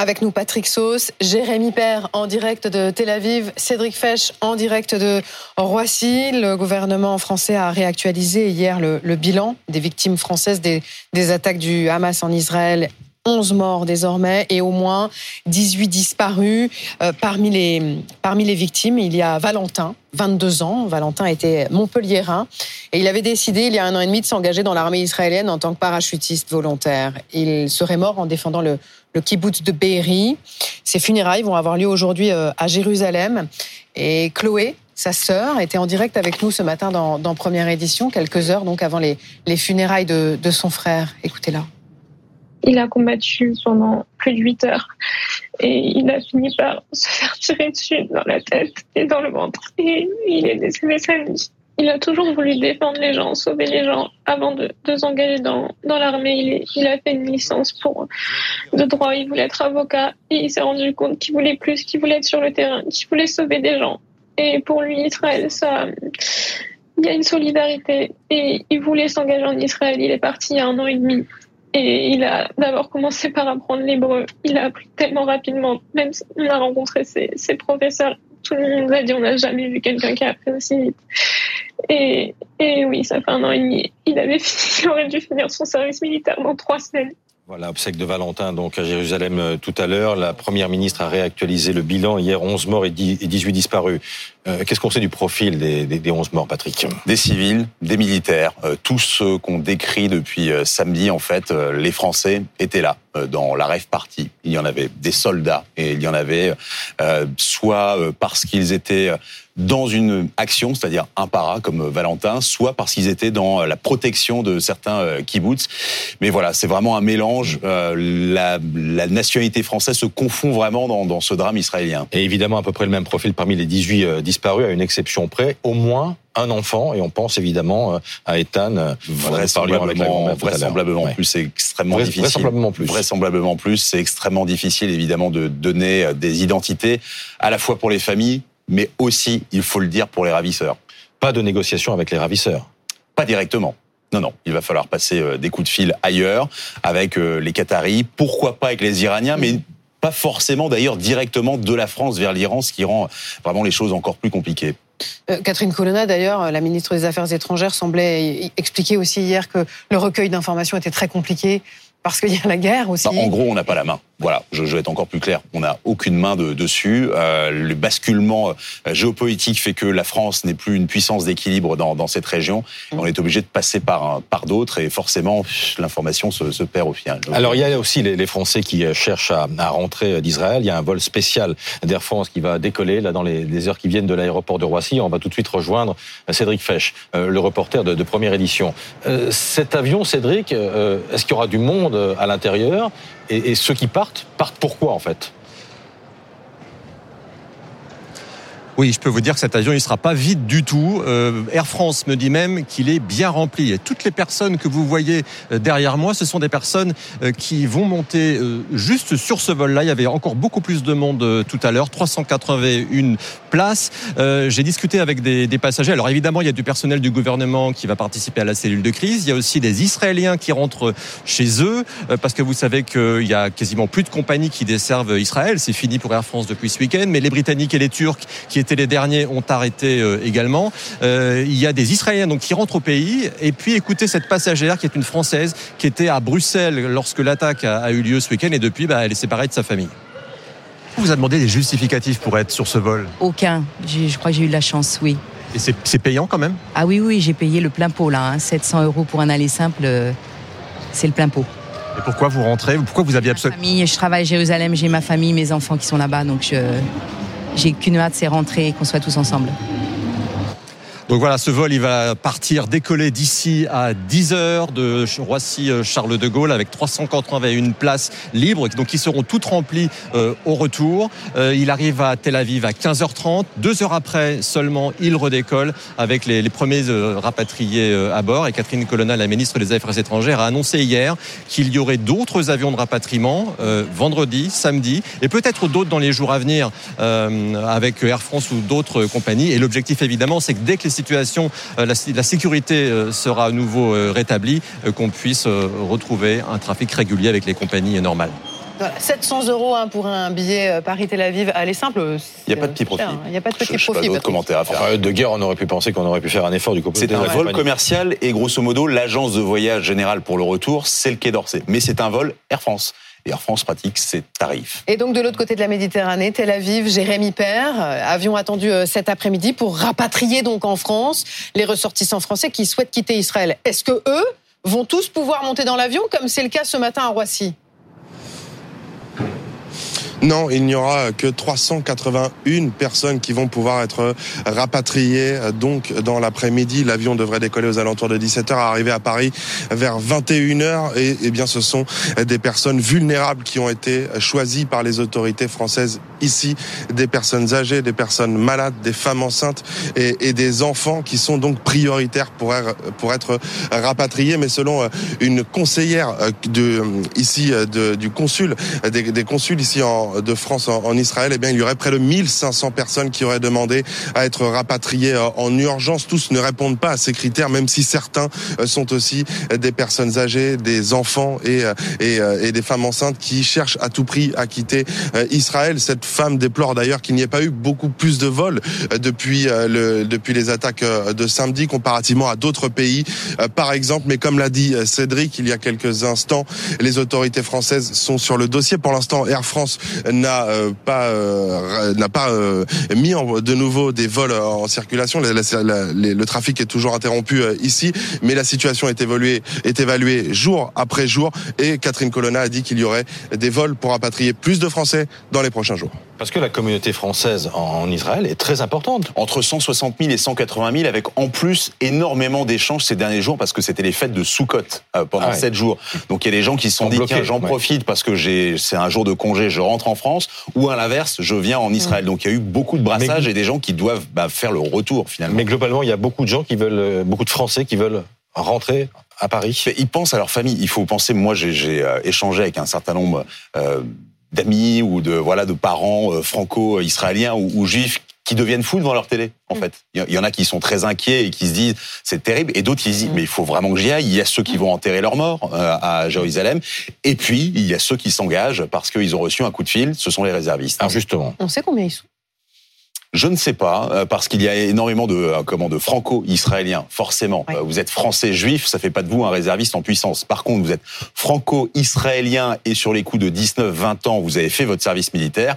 Avec nous Patrick Sauce, Jérémy Père en direct de Tel Aviv, Cédric Fesch en direct de Roissy. Le gouvernement français a réactualisé hier le, bilan des victimes françaises des, attaques du Hamas en Israël 11 morts désormais et au moins 18 disparus. Euh, parmi, les, parmi les victimes, il y a Valentin, 22 ans. Valentin était montpelliérain et il avait décidé il y a un an et demi de s'engager dans l'armée israélienne en tant que parachutiste volontaire. Il serait mort en défendant le, le kibbutz de Be'eri. Ses funérailles vont avoir lieu aujourd'hui euh, à Jérusalem. Et Chloé, sa sœur, était en direct avec nous ce matin dans, Première Édition, quelques heures donc avant les, les funérailles de, de son frère. Écoutez-la. Il a combattu pendant plus de 8 heures et il a fini par se faire tirer dessus dans la tête et dans le ventre. Et il est décédé samedi. Il a toujours voulu défendre les gens, sauver les gens avant de, de s'engager dans, dans l'armée. Il, il a fait une licence pour de droit, il voulait être avocat et il s'est rendu compte qu'il voulait plus, qu'il voulait être sur le terrain, qu'il voulait sauver des gens. Et pour lui, Israël, ça, il y a une solidarité et il voulait s'engager en Israël. Il est parti il y a un an et demi. Et il a d'abord commencé par apprendre l'hébreu. Il a appris tellement rapidement. Même on a rencontré ses, ses professeurs, tout le monde a dit on n'a jamais vu quelqu'un qui a appris aussi vite. Et, oui, ça fait un an et demi. Il avait aurait dû finir son service militaire dans trois semaines. Voilà, obsèque de Valentin donc à Jérusalem euh, tout à l'heure. La première ministre a réactualisé le bilan hier, 11 morts et 18 disparus. Euh, qu'est-ce qu'on sait du profil des, des, 11 morts, Patrick? Des civils, des militaires, euh, tous ceux qu'on décrit depuis samedi, en fait, les Français étaient là dans la rêve partie. Il y en avait des soldats et il y en avait soit parce qu'ils étaient dans une action, c'est-à-dire un para comme Valentin, soit parce qu'ils étaient dans la protection de certains euh, kibbutz. Mais voilà, c'est vraiment un mélange. Euh, la, la, nationalité française se confond vraiment dans, dans, ce drame israélien. Et évidemment, à peu près le même profil parmi les 18 euh, à une exception près, au moins un enfant, et on pense évidemment à Ethan. Vraisemblablement, vraisemblablement plus, c'est extrêmement difficile. Vraisemblablement plus. Vraisemblablement plus, c'est extrêmement difficile évidemment de donner des identités à la fois pour les familles, mais aussi, il faut le dire, pour les ravisseurs. Pas de négociation avec les ravisseurs Pas directement. Non, non, il va falloir passer euh, des coups de fil ailleurs, avec euh, les Qataris, pourquoi pas avec les Iraniens, mais pas forcément d'ailleurs directement de la France vers l'Iran, ce qui rend vraiment les choses encore plus compliquées. Euh, Catherine Colonna, d'ailleurs, la ministre des Affaires étrangères, semblait expliquer aussi hier que le recueil d'informations était très compliqué parce qu'il y a la guerre aussi. en gros, on n'a pas la main. Voilà, je, je, vais être encore plus clair. On n'a aucune main de, dessus. Euh, le basculement euh, géopolitique fait que la France n'est plus une puissance d'équilibre dans, dans, cette région. On est obligé de passer par, par d'autres et forcément, l'information se, se, perd au final. Alors, il y a aussi les, les Français qui euh, cherchent à, à rentrer d'Israël. Il y a un vol spécial d'Air France qui va décoller là dans les, les heures qui viennent de l'aéroport de Roissy. On va tout de suite rejoindre Cédric Fesch, le reporter de, de, première édition. cet avion, Cédric, est-ce qu'il y aura du monde à l'intérieur? Et, et ceux qui partent, partent pourquoi en fait? Oui, je peux vous dire que cet avion, il sera pas vide du tout. Euh, Air France me dit même qu'il est bien rempli. Et toutes les personnes que vous voyez euh, derrière moi, ce sont des personnes euh, qui vont monter juste sur ce vol-là. Il y avait encore beaucoup plus de monde tout à l'heure, 381 places. J'ai discuté avec des, des, passagers. Alors évidemment, il y a du personnel du gouvernement qui va participer à la cellule de crise. Il y a aussi des Israéliens qui rentrent chez eux, parce que vous savez qu'il y a quasiment plus de compagnies qui desservent Israël. C'est fini pour Air France depuis ce week-end. Mais les Britanniques et les Turcs qui étaient les derniers ont arrêté euh, également. Euh, il y a des Israéliens donc qui rentrent au pays. Et puis écoutez cette passagère qui est une Française qui était à Bruxelles lorsque l'attaque a, eu lieu ce week-end et depuis bah, elle est séparée de sa famille. Vous a demandé des justificatifs pour être sur ce vol? Aucun. Je crois que j'ai eu de la chance, oui. Et c'est payant quand même? Ah oui, oui, j'ai payé le plein pot là. 700 hein. euros pour un aller simple, euh, c'est le plein pot. Et pourquoi vous rentrez? Pourquoi vous aviez absolument... Je travaille à Jérusalem, j'ai ma famille, mes enfants qui sont là-bas, donc je, j'ai qu'une hâte, c'est rentrer et qu'on soit tous ensemble. Donc voilà, ce vol, il va partir, décoller d'ici à 10 heures de Roissy-Charles euh, de Gaulle avec 381 places libres, donc qui seront toutes remplies euh, au retour. Euh, il arrive à Tel Aviv à 15h30. Deux heures après seulement, il redécolle avec les, les premiers rapatriés à bord. Et Catherine Colonna, la ministre des Affaires étrangères, a annoncé hier qu'il y aurait d'autres avions de rapatriement vendredi, samedi, et peut-être d'autres dans les jours à venir avec Air France ou d'autres compagnies. Et l'objectif, évidemment, c'est que dès que les situation, euh, la, sécurité euh, sera à nouveau euh, rétablie, qu'on puisse retrouver un trafic régulier avec les compagnies normales. 700 euros hein, pour un billet Paris-Tel Aviv. Allez, simple. Il n'y a pas de petit profit. Il n'y a pas de petit Je- je sais profit. Pas d'autres commentaires à faire. Enfin, de guerre, on aurait pu penser qu'on aurait pu faire un effort du côté C'est un vol commercial et grosso modo, l'agence de voyage générale pour le retour, c'est le Quai d'Orsay. Mais c'est un vol Air France. Et Air France pratique ses tarifs. Et donc de l'autre côté de la Méditerranée, Tel Aviv, Jérémy Père, euh, avion attendu euh, cet après-midi pour rapatrier donc en France les ressortissants français qui souhaitent quitter Israël. Est-ce que eux vont tous pouvoir monter dans l'avion comme c'est le cas ce matin à Roissy? Non, il n'y aura que 381 personnes qui vont pouvoir être rapatriées. Donc, dans l'après-midi, l'avion devrait décoller aux alentours de 17h, arriver à Paris vers 21h. Et, eh bien, ce sont des personnes vulnérables qui ont été choisies par les autorités françaises ici. Des personnes âgées, des personnes malades, des femmes enceintes et, des enfants qui sont donc prioritaires pour être, rapatriés. Mais selon euh, une conseillère euh, ici, euh, du consul, des, des consuls ici en, de France en, en Israël, eh bien, il y aurait près de 1500 personnes qui auraient demandé à être rapatriées euh, en urgence. Tous ne répondent pas à ces critères, même si certains euh, sont aussi des personnes âgées, des enfants et, euh, et, et des femmes enceintes qui cherchent à tout prix à quitter Israël. Cette femme déplore d'ailleurs qu'il n'y ait pas eu beaucoup plus de vols depuis, le, depuis les attaques de samedi comparativement à d'autres pays, par exemple. Mais comme l'a dit Cédric il y a quelques instants, les autorités françaises sont sur le dossier. Pour l'instant, Air France n'a euh, pas euh, n'a pas euh, mis en- de nouveau des vols en circulation. Le trafic est toujours interrompu ici, mais la situation est évoluée, est évaluée jour après jour. Et Catherine Colonna a dit qu'il y aurait des vols pour rapatrier plus de Français dans les prochains jours. Parce que la communauté française en Israël est très importante. Entre 160 000 et 180 000, avec en plus énormément d'échanges ces derniers jours parce que c'était les fêtes de Soukot euh, pendant Ah ouais. 7 jours. Donc il y a des gens qui se sont dit bloqués, tiens j'en ouais. profite parce que j'ai c'est un jour de congé, je rentre en France, ou à l'inverse je viens en Israël. Donc il y a eu beaucoup de brassages Mais- et des gens qui doivent bah, faire le retour finalement. Mais globalement, il y a beaucoup de gens qui veulent, euh, beaucoup de Français qui veulent rentrer à Paris. Mais Ils pensent à leur famille. Il faut penser. Moi, j'ai- j'ai euh, échangé avec un certain nombre euh, d'amis ou de voilà de parents euh, franco-israéliens ou, ou juifs qui deviennent fous devant leur télé. En Mm. fait, il y- en a qui sont très inquiets et qui se disent c'est terrible, et d'autres qui se disent Mm. mais il faut vraiment que j'y aille. Il y a ceux qui vont enterrer leurs morts euh, à Jérusalem, et puis il y a ceux qui s'engagent parce qu'ils ont reçu un coup de fil. Ce sont les réservistes. Alors justement, On sait combien ils sont Je ne sais pas, euh, parce qu'il y a énormément de, euh, comment, de franco-israéliens, forcément. Euh, Vous êtes français juif, ça fait pas de vous un réserviste en puissance. Par contre, vous êtes franco-israélien et sur les coups de 19-20 ans, vous avez fait votre service militaire,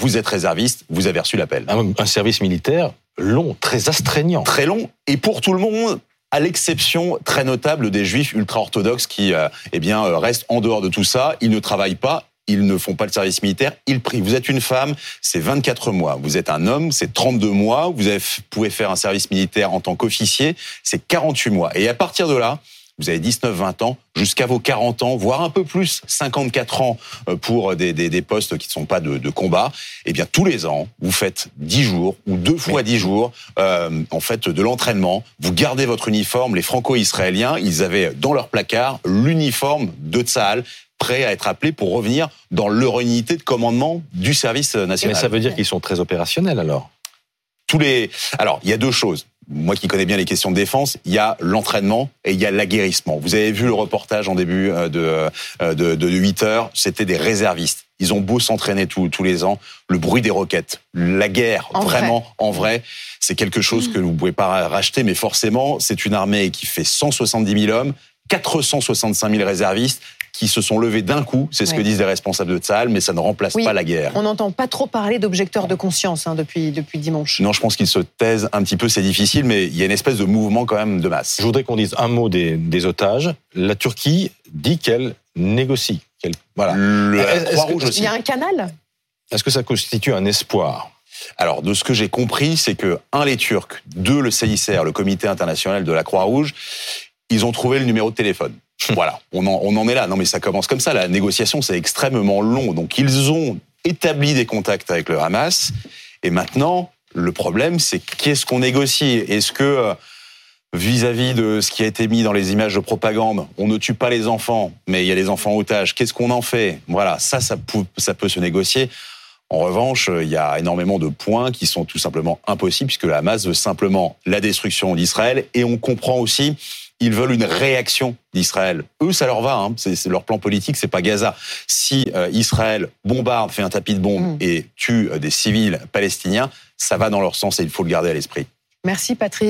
vous êtes réserviste, vous avez reçu l'appel. un, un service militaire long, très astreignant. Très long, et pour tout le monde, à l'exception très notable des juifs ultra-orthodoxes qui euh, eh bien, restent en dehors de tout ça, ils ne travaillent pas, ils ne font pas le service militaire, ils prient. Vous êtes une femme, c'est 24 mois. Vous êtes un homme, c'est 32 mois. Vous avez, pouvez faire un service militaire en tant qu'officier, c'est 48 mois. Et à partir de là, vous avez 19-20 ans, jusqu'à vos 40 ans, voire un peu plus, 54 ans euh, pour des, des, des postes qui ne sont pas de, de combat, eh bien tous les ans, vous faites 10 jours ou deux fois 10 jours euh, en fait de l'entraînement. Vous gardez votre uniforme. Les franco-israéliens, ils avaient dans leur placard l'uniforme de Tsahal, prêt à être appelé pour revenir dans leur unité de commandement du service Mais national. ça veut dire qu'ils sont très opérationnels alors. tous les. Alors, il y a deux choses. Moi qui connais bien les questions de défense, il y a l'entraînement et il y a l'aguerrissement. Vous avez vu le reportage en début euh, de, euh, de, de 8 heures, c'était des réservistes. Ils ont beau s'entraîner tous, tous les ans, le bruit des roquettes, la guerre, En vraiment, en vrai, c'est quelque chose que vous pouvez pas racheter, mais forcément, c'est une armée qui fait 170 000 hommes, 465 000 réservistes qui se sont levés d'un coup, c'est ce que disent les responsables de Tsahal, mais ça ne remplace Oui. pas la guerre. On n'entend pas trop parler d'objecteurs de conscience hein, depuis, depuis dimanche. Non, je pense qu'ils se taisent un petit peu, c'est difficile, mais il y a une espèce de mouvement quand même de masse. Je voudrais qu'on dise un mot des, des otages. La Turquie dit qu'elle négocie. qu'elle- voilà. Le que- aussi. Il y a un canal? Est-ce que ça constitue un espoir? Alors, de ce que j'ai compris, c'est que, un, les Turcs, deux, le CICR, le Comité international de la Croix-Rouge, ils ont trouvé le numéro de téléphone. voilà, on en, on en est là. Non, mais ça commence comme ça. La négociation, c'est extrêmement long. Donc, ils ont établi des contacts avec le Hamas. Et maintenant, le problème, c'est qu'est-ce qu'on négocie? Est-ce que, euh, vis-à-vis de ce qui a été mis dans les images de propagande, on ne tue pas les enfants, mais il y a les enfants otages, qu'est-ce qu'on en fait? Voilà, ça, ça peut, ça peut se négocier. En revanche, il y a énormément de points qui sont tout simplement impossibles puisque le Hamas veut simplement la destruction d'Israël et on comprend aussi Ils veulent une réaction d'Israël. Eux, ça leur va. Hein. C'est leur plan politique, c'est pas Gaza. Si euh, Israël bombarde, fait un tapis de bombes Mm. et tue euh, des civils palestiniens, ça va dans leur sens et il faut le garder à l'esprit. Merci Patrick.